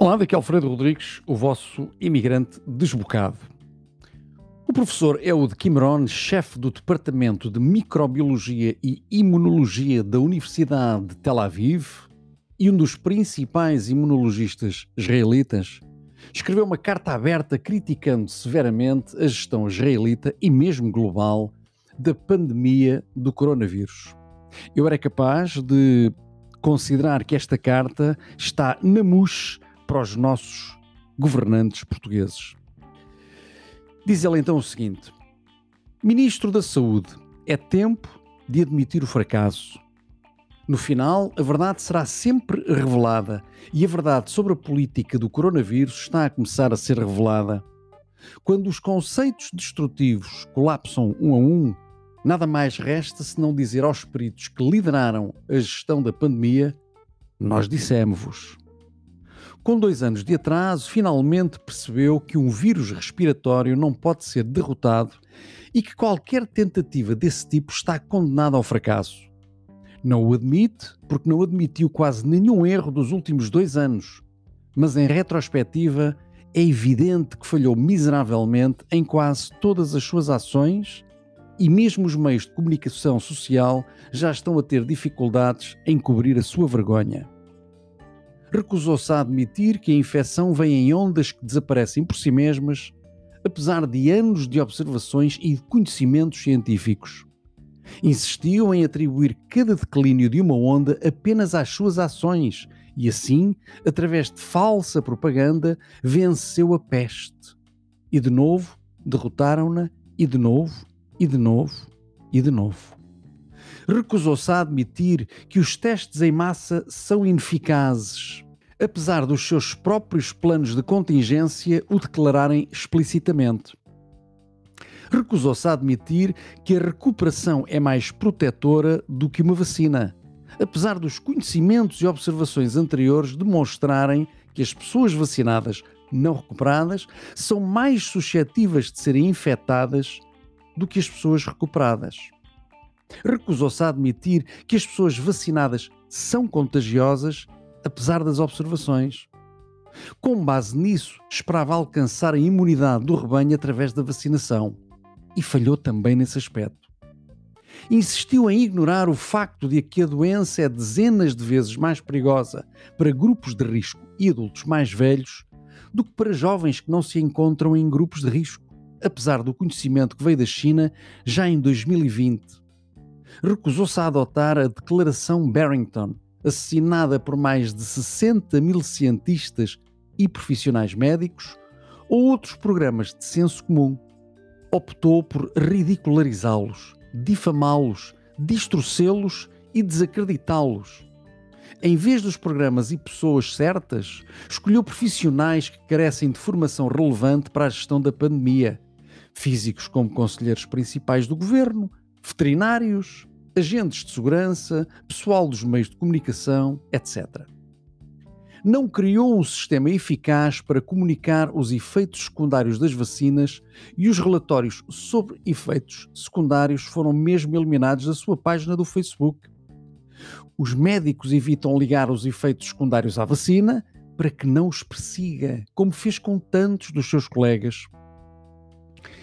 Olá, daqui é Alfredo Rodrigues, o vosso imigrante desbocado. O professor Eude Quimeron, chefe do Departamento de Microbiologia e Imunologia da Universidade de Tel Aviv e um dos principais imunologistas israelitas, escreveu uma carta aberta criticando severamente a gestão israelita e mesmo global da pandemia do coronavírus. Eu era capaz de considerar que esta carta está na mousse para os nossos governantes portugueses. Diz ele então o seguinte: Ministro da Saúde, é tempo de admitir o fracasso. No final, a verdade será sempre revelada e a verdade sobre a política do coronavírus está a começar a ser revelada. Quando os conceitos destrutivos colapsam um a um, nada mais resta senão dizer aos peritos que lideraram a gestão da pandemia: Nós dissemos-vos. Com dois anos de atraso, finalmente percebeu que um vírus respiratório não pode ser derrotado e que qualquer tentativa desse tipo está condenada ao fracasso. Não o admite porque não admitiu quase nenhum erro dos últimos dois anos, mas em retrospectiva é evidente que falhou miseravelmente em quase todas as suas ações e mesmo os meios de comunicação social já estão a ter dificuldades em cobrir a sua vergonha recusou-se a admitir que a infecção vem em ondas que desaparecem por si mesmas, apesar de anos de observações e de conhecimentos científicos. Insistiu em atribuir cada declínio de uma onda apenas às suas ações e, assim, através de falsa propaganda, venceu a peste. E de novo derrotaram-na, e de novo, e de novo, e de novo recusou-se a admitir que os testes em massa são ineficazes, apesar dos seus próprios planos de contingência o declararem explicitamente. Recusou-se a admitir que a recuperação é mais protetora do que uma vacina, apesar dos conhecimentos e observações anteriores demonstrarem que as pessoas vacinadas não recuperadas são mais suscetíveis de serem infectadas do que as pessoas recuperadas recusou-se a admitir que as pessoas vacinadas são contagiosas, apesar das observações. Com base nisso, esperava alcançar a imunidade do rebanho através da vacinação e falhou também nesse aspecto. Insistiu em ignorar o facto de que a doença é dezenas de vezes mais perigosa para grupos de risco e adultos mais velhos do que para jovens que não se encontram em grupos de risco, apesar do conhecimento que veio da China já em 2020 recusou-se a adotar a Declaração Barrington, assinada por mais de 60 mil cientistas e profissionais médicos, ou outros programas de senso comum. Optou por ridicularizá-los, difamá-los, distorcê-los e desacreditá-los. Em vez dos programas e pessoas certas, escolheu profissionais que carecem de formação relevante para a gestão da pandemia, físicos como conselheiros principais do governo, veterinários, agentes de segurança, pessoal dos meios de comunicação, etc. Não criou um sistema eficaz para comunicar os efeitos secundários das vacinas e os relatórios sobre efeitos secundários foram mesmo eliminados da sua página do Facebook. Os médicos evitam ligar os efeitos secundários à vacina para que não os persiga, como fez com tantos dos seus colegas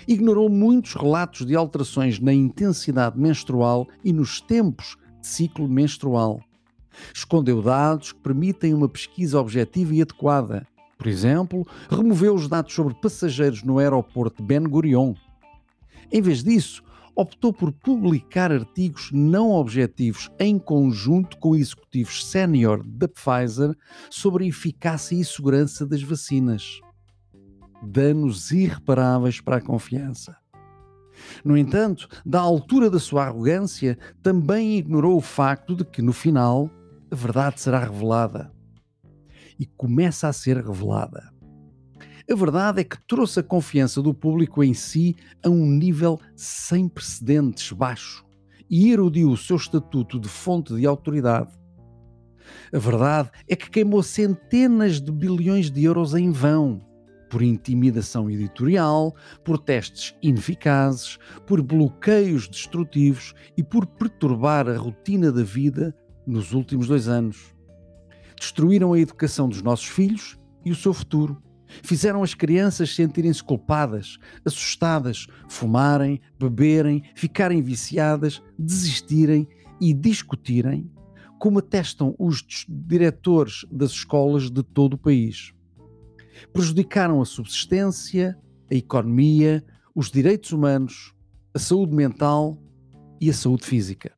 ignorou muitos relatos de alterações na intensidade menstrual e nos tempos de ciclo menstrual. Escondeu dados que permitem uma pesquisa objetiva e adequada. Por exemplo, removeu os dados sobre passageiros no aeroporto de Ben Gurion. Em vez disso, optou por publicar artigos não objetivos em conjunto com executivos sénior da Pfizer sobre a eficácia e segurança das vacinas danos irreparáveis para a confiança. No entanto, da altura da sua arrogância, também ignorou o facto de que, no final, a verdade será revelada. E começa a ser revelada. A verdade é que trouxe a confiança do público em si a um nível sem precedentes baixo e erudiu o seu estatuto de fonte de autoridade. A verdade é que queimou centenas de bilhões de euros em vão por intimidação editorial, por testes ineficazes, por bloqueios destrutivos e por perturbar a rotina da vida nos últimos dois anos. Destruíram a educação dos nossos filhos e o seu futuro. Fizeram as crianças sentirem-se culpadas, assustadas, fumarem, beberem, ficarem viciadas, desistirem e discutirem, como atestam os diretores das escolas de todo o país. Prejudicaram a subsistência, a economia, os direitos humanos, a saúde mental e a saúde física.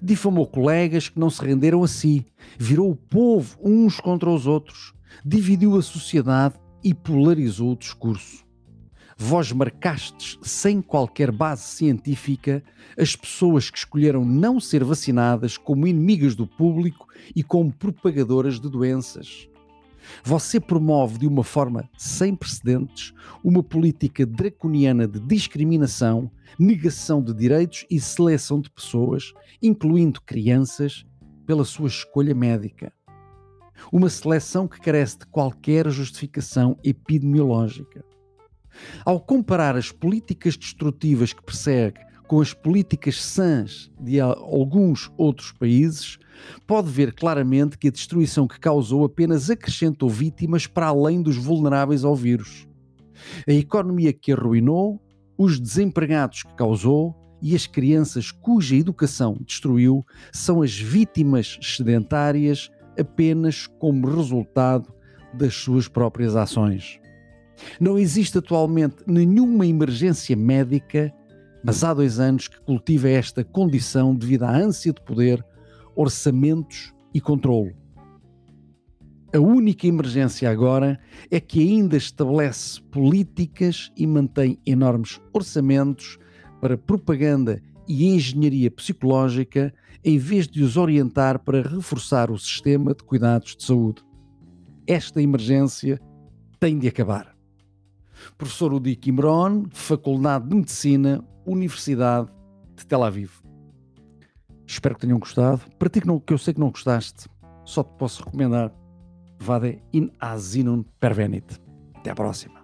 Difamou colegas que não se renderam a si, virou o povo uns contra os outros, dividiu a sociedade e polarizou o discurso. Vós marcastes, sem qualquer base científica, as pessoas que escolheram não ser vacinadas como inimigas do público e como propagadoras de doenças. Você promove de uma forma sem precedentes uma política draconiana de discriminação, negação de direitos e seleção de pessoas, incluindo crianças, pela sua escolha médica. Uma seleção que carece de qualquer justificação epidemiológica. Ao comparar as políticas destrutivas que persegue com as políticas sãs de alguns outros países, pode ver claramente que a destruição que causou apenas acrescentou vítimas para além dos vulneráveis ao vírus. A economia que arruinou, os desempregados que causou e as crianças cuja educação destruiu são as vítimas sedentárias apenas como resultado das suas próprias ações. Não existe atualmente nenhuma emergência médica, mas há dois anos que cultiva esta condição devido à ânsia de poder, orçamentos e controlo. A única emergência agora é que ainda estabelece políticas e mantém enormes orçamentos para propaganda e engenharia psicológica em vez de os orientar para reforçar o sistema de cuidados de saúde. Esta emergência tem de acabar. Professor Udi Kimron, Faculdade de Medicina, Universidade de Tel Aviv. Espero que tenham gostado. Para ti que, eu sei que não gostaste, só te posso recomendar Vade in Asinum Pervenit. Até à próxima.